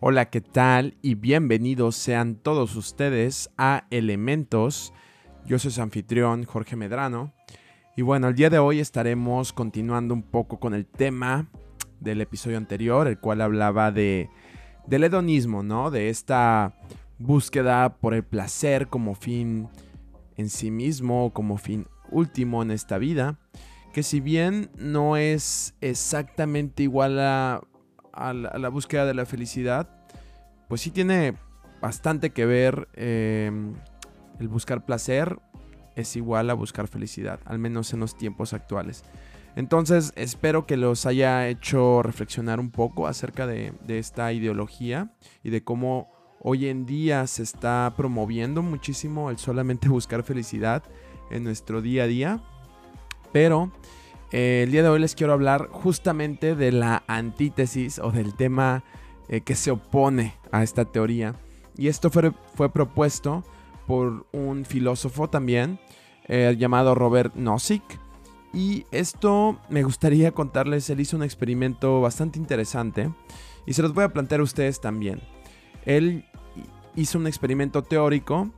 Hola, ¿qué tal? Y bienvenidos sean todos ustedes a Elementos. Yo soy su anfitrión, Jorge Medrano. Y bueno, el día de hoy estaremos continuando un poco con el tema del episodio anterior, el cual hablaba de del hedonismo, ¿no? De esta búsqueda por el placer como fin en sí mismo, como fin último en esta vida, que si bien no es exactamente igual a a la, búsqueda de la felicidad, pues sí tiene bastante que ver em, el buscar placer es igual a buscar felicidad, al menos en los tiempos actuales. Entonces espero que los haya hecho reflexionar un poco acerca de, esta ideología y de cómo hoy en día se está promoviendo muchísimo el solamente buscar felicidad en nuestro día a día. Pero eh, el día de hoy les quiero hablar justamente de la antítesis o del tema eh, que se opone a esta teoría. Y esto fue, fue propuesto por un filósofo también eh, llamado Robert Nozick. Y esto me gustaría contarles, él hizo un experimento bastante interesante y se los voy a plantear a ustedes también. Él hizo un experimento teórico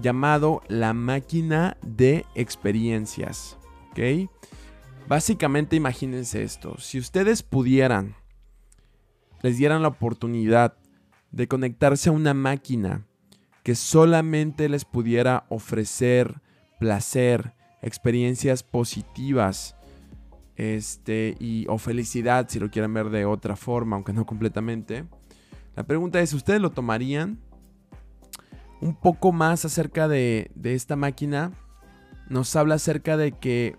llamado la máquina de experiencias. ¿Ok? Básicamente imagínense esto, si ustedes pudieran, les dieran la oportunidad de conectarse a una máquina que solamente les pudiera ofrecer placer, experiencias positivas, este, y, o felicidad, si lo quieren ver de otra forma, aunque no completamente. La pregunta es, ¿ustedes lo tomarían? Un poco más acerca de, de esta máquina, nos habla acerca de que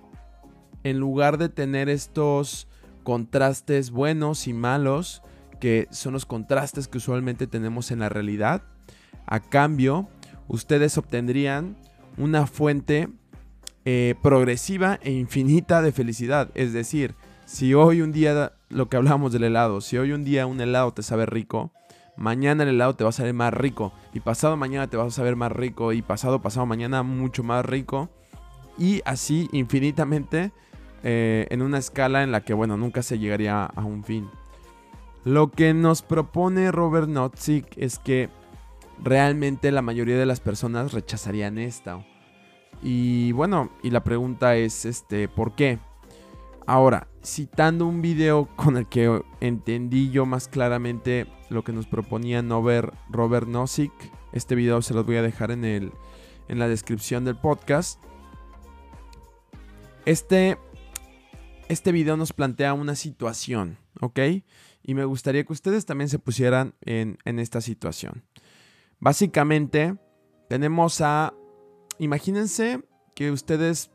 en lugar de tener estos contrastes buenos y malos, que son los contrastes que usualmente tenemos en la realidad, a cambio, ustedes obtendrían una fuente eh, progresiva e infinita de felicidad. Es decir, si hoy un día, lo que hablábamos del helado, si hoy un día un helado te sabe rico, mañana el helado te va a saber más rico, y pasado mañana te vas a saber más rico, y pasado pasado mañana mucho más rico, y así infinitamente eh, en una escala en la que, bueno, nunca se llegaría a un fin. Lo que nos propone Robert Nozick es que realmente la mayoría de las personas rechazarían esta. Y bueno, y la pregunta es, este, ¿por qué? Ahora, citando un video con el que entendí yo más claramente lo que nos proponía Robert Nozick, este video se los voy a dejar en, el, en la descripción del podcast. Este este video nos plantea una situación, ¿ok? Y me gustaría que ustedes también se pusieran en, esta situación. Básicamente, tenemos a... Imagínense que ustedes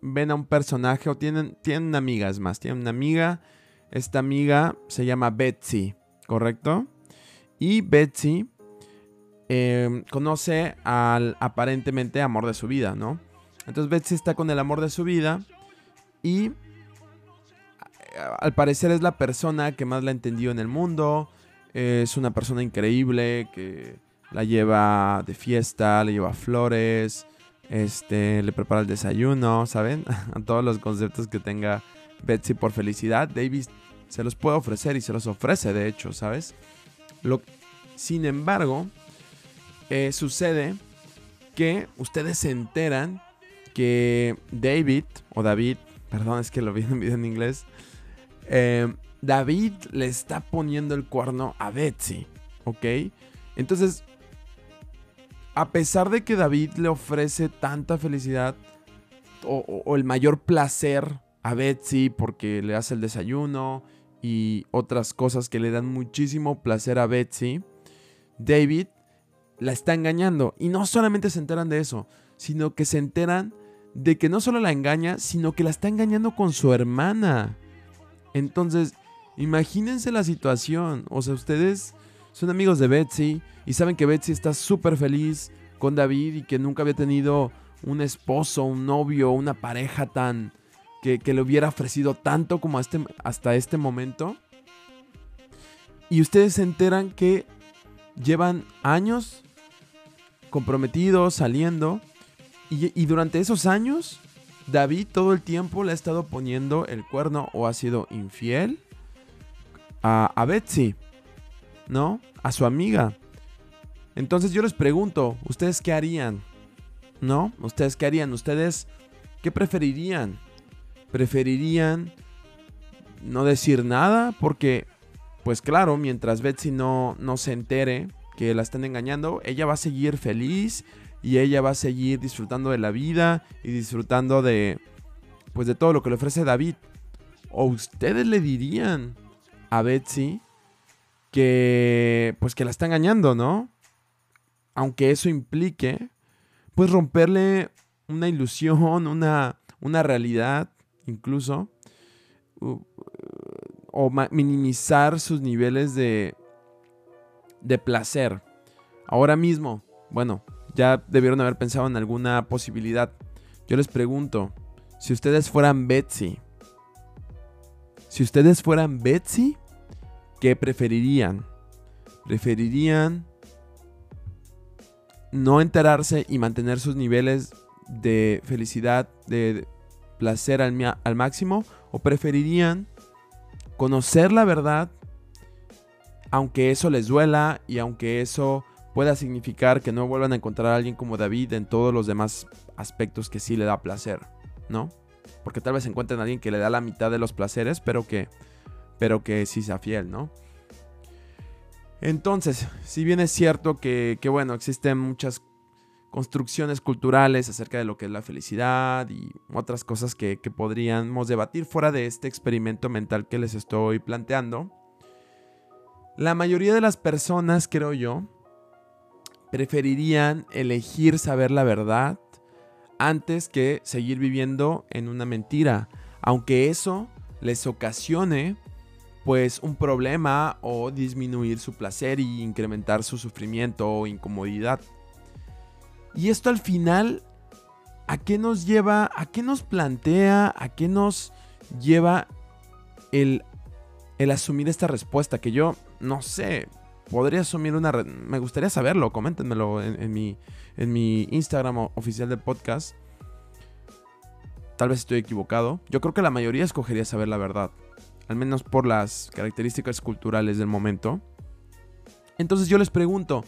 ven a un personaje o tienen, tienen una amiga, es más, tienen una amiga. Esta amiga se llama Betsy, ¿correcto? Y Betsy em, conoce al aparentemente amor de su vida, ¿no? Entonces Betsy está con el amor de su vida y al parecer es la persona que más la entendió en el mundo. Es una persona increíble que la lleva de fiesta, le lleva flores, este, le prepara el desayuno, ¿saben? A todos los conceptos que tenga Betsy por felicidad, Davis se los puede ofrecer y se los ofrece, de hecho, ¿sabes? Lo, sin embargo, eh, sucede que ustedes se enteran que David, o David, perdón, es que lo vi en video en inglés, eh, David le está poniendo el cuerno a Betsy, ¿ok? Entonces, a pesar de que David le ofrece tanta felicidad o, el mayor placer a Betsy porque le hace el desayuno y otras cosas que le dan muchísimo placer a Betsy, David la está engañando. Y no solamente se enteran de eso, sino que se enteran de que no solo la engaña, sino que la está engañando con su hermana. Entonces, imagínense la situación. O sea, ustedes son amigos de Betsy y saben que Betsy está súper feliz con David y que nunca había tenido un esposo, un novio, una pareja tan... que, le hubiera ofrecido tanto como este, hasta este momento. Y ustedes se enteran que llevan años comprometidos, saliendo. Y, y durante esos años David todo el tiempo le ha estado poniendo el cuerno o ha sido infiel a, Betsy. ¿no? A su amiga. Entonces yo les pregunto, ¿ustedes qué harían? ¿No? ¿Ustedes qué harían? ¿Ustedes qué preferirían? ¿Preferirían no decir nada? Porque, pues claro, mientras Betsy no, no se entere que la están engañando, ella va a seguir feliz y ella va a seguir disfrutando de la vida y disfrutando de, pues de todo lo que le ofrece David. ¿O ustedes le dirían a Betsy que, pues que la está engañando, ¿no? Aunque eso implique, pues romperle una ilusión, una, una realidad, incluso, o minimizar sus niveles de, de placer. Ahora mismo, bueno, ya debieron haber pensado en alguna posibilidad. Yo les pregunto, si ustedes fueran Betsy, si ustedes fueran Betsy, ¿qué preferirían? ¿Preferirían no enterarse y mantener sus niveles de felicidad, de placer al, al máximo? ¿O preferirían conocer la verdad, aunque eso les duela y aunque eso pueda significar que no vuelvan a encontrar a alguien como David en todos los demás aspectos que sí le da placer, ¿no? Porque tal vez encuentren a alguien que le da la mitad de los placeres, pero que, pero que sí sea fiel, ¿no? Entonces, si bien es cierto que, bueno, existen muchas construcciones culturales acerca de lo que es la felicidad y otras cosas que, que podríamos debatir fuera de este experimento mental que les estoy planteando, la mayoría de las personas, creo yo, preferirían elegir saber la verdad antes que seguir viviendo en una mentira, aunque eso les ocasione pues un problema o disminuir su placer y incrementar su sufrimiento o incomodidad. Y esto al final, ¿a qué nos lleva? ¿A qué nos plantea? ¿A qué nos lleva el, el asumir esta respuesta? Que yo, no sé, podría asumir una... Me gustaría saberlo, coméntenmelo en, mi, en mi Instagram oficial del podcast. Tal vez estoy equivocado. Yo creo que la mayoría escogería saber la verdad. Al menos por las características culturales del momento. Entonces yo les pregunto,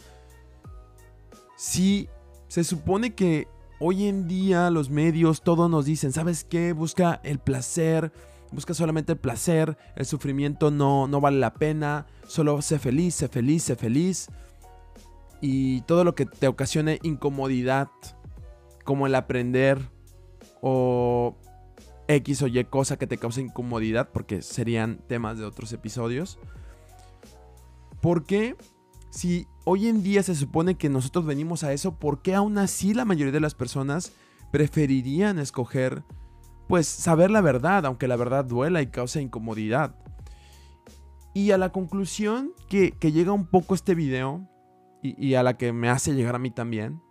si se supone que hoy en día los medios todos nos dicen, ¿sabes qué? Busca el placer, busca solamente el placer, el sufrimiento no, no vale la pena, solo sé feliz, sé feliz, sé feliz. Y todo lo que te ocasione incomodidad, como el aprender o X o Y cosa que te cause incomodidad, porque serían temas de otros episodios. ¿Por qué? Si hoy en día se supone que nosotros venimos a eso, ¿por qué aún así la mayoría de las personas preferirían escoger pues saber la verdad, aunque la verdad duela y cause incomodidad. Y a la conclusión que, llega un poco este video, y, y, a la que me hace llegar a mí también,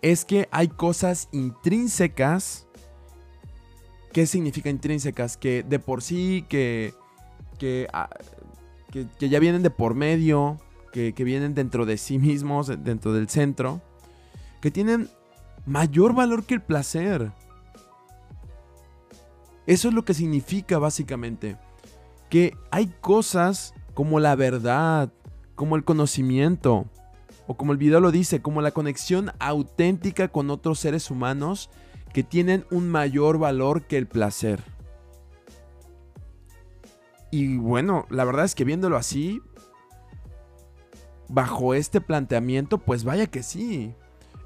es que hay cosas intrínsecas. ¿Qué significa intrínsecas? Que de por sí, que, que, ah, que, ya vienen de por medio, que, que vienen dentro de sí mismos, dentro del centro, que tienen mayor valor que el placer. Eso es lo que significa básicamente. Que hay cosas como la verdad, como el conocimiento, o como el video lo dice, como la conexión auténtica con otros seres humanos que tienen un mayor valor que el placer. Y bueno, la verdad es que viéndolo así, bajo este planteamiento, pues vaya que sí.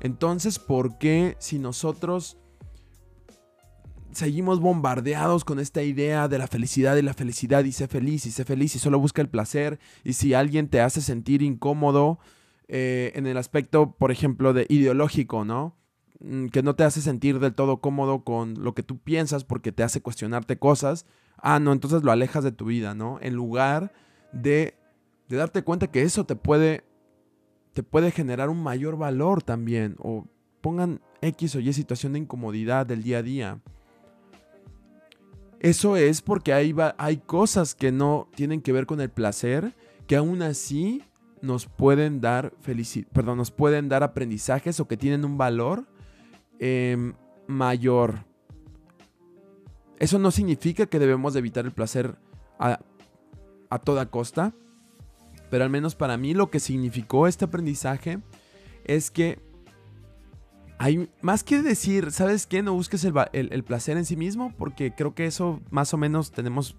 Entonces, ¿por qué si nosotros seguimos bombardeados con esta idea de la felicidad y la felicidad y sé feliz y sé feliz y solo busca el placer y si alguien te hace sentir incómodo eh, en el aspecto, por ejemplo, de ideológico, ¿no? Mm, que no te hace sentir del todo cómodo con lo que tú piensas porque te hace cuestionarte cosas, ah, no, entonces lo alejas de tu vida, ¿no? En lugar de, de darte cuenta que eso te puede, te puede generar un mayor valor también o pongan X o Y situación de incomodidad del día a día. Eso es porque hay, hay cosas que no tienen que ver con el placer, que aún así nos pueden dar perdón, nos pueden dar aprendizajes o que tienen un valor em, mayor. Eso no significa que debemos evitar el placer a, a toda costa. pero al menos para mí lo que significó este aprendizaje es que hay más que decir, ¿sabes qué? No busques el, placer en sí mismo, porque creo que eso más o menos tenemos,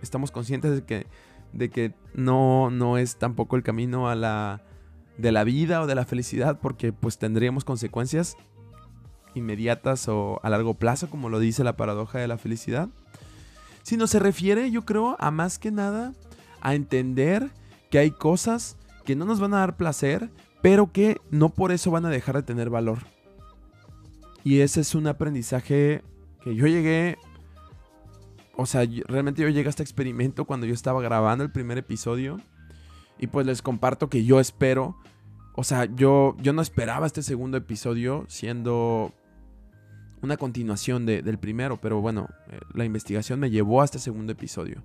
estamos conscientes de que, de que no, no es tampoco el camino a la, de la vida o de la felicidad, porque pues tendríamos consecuencias inmediatas o a largo plazo, como lo dice la paradoja de la felicidad. Sino se refiere, yo creo, a más que nada a entender que hay cosas que no nos van a dar placer, pero que no por eso van a dejar de tener valor. Y ese es un aprendizaje que yo llegué, o sea, realmente yo llegué a este experimento cuando yo estaba grabando el primer episodio. Y pues les comparto que yo espero, o sea, yo, yo no esperaba este segundo episodio siendo una continuación del primero, pero bueno, eh, la investigación me llevó a este segundo episodio.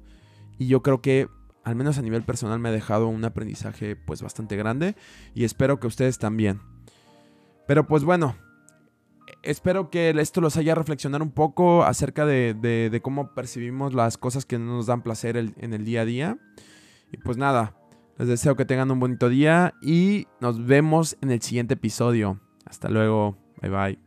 Y yo creo que, al menos a nivel personal, me ha dejado un aprendizaje pues bastante grande y espero que ustedes también. Pero pues bueno, espero que esto los haya reflexionar un poco acerca de, cómo percibimos las cosas que no nos dan placer en el día a día. Y pues nada, les deseo que tengan un bonito día y nos vemos en el siguiente episodio. Hasta luego. Bye bye.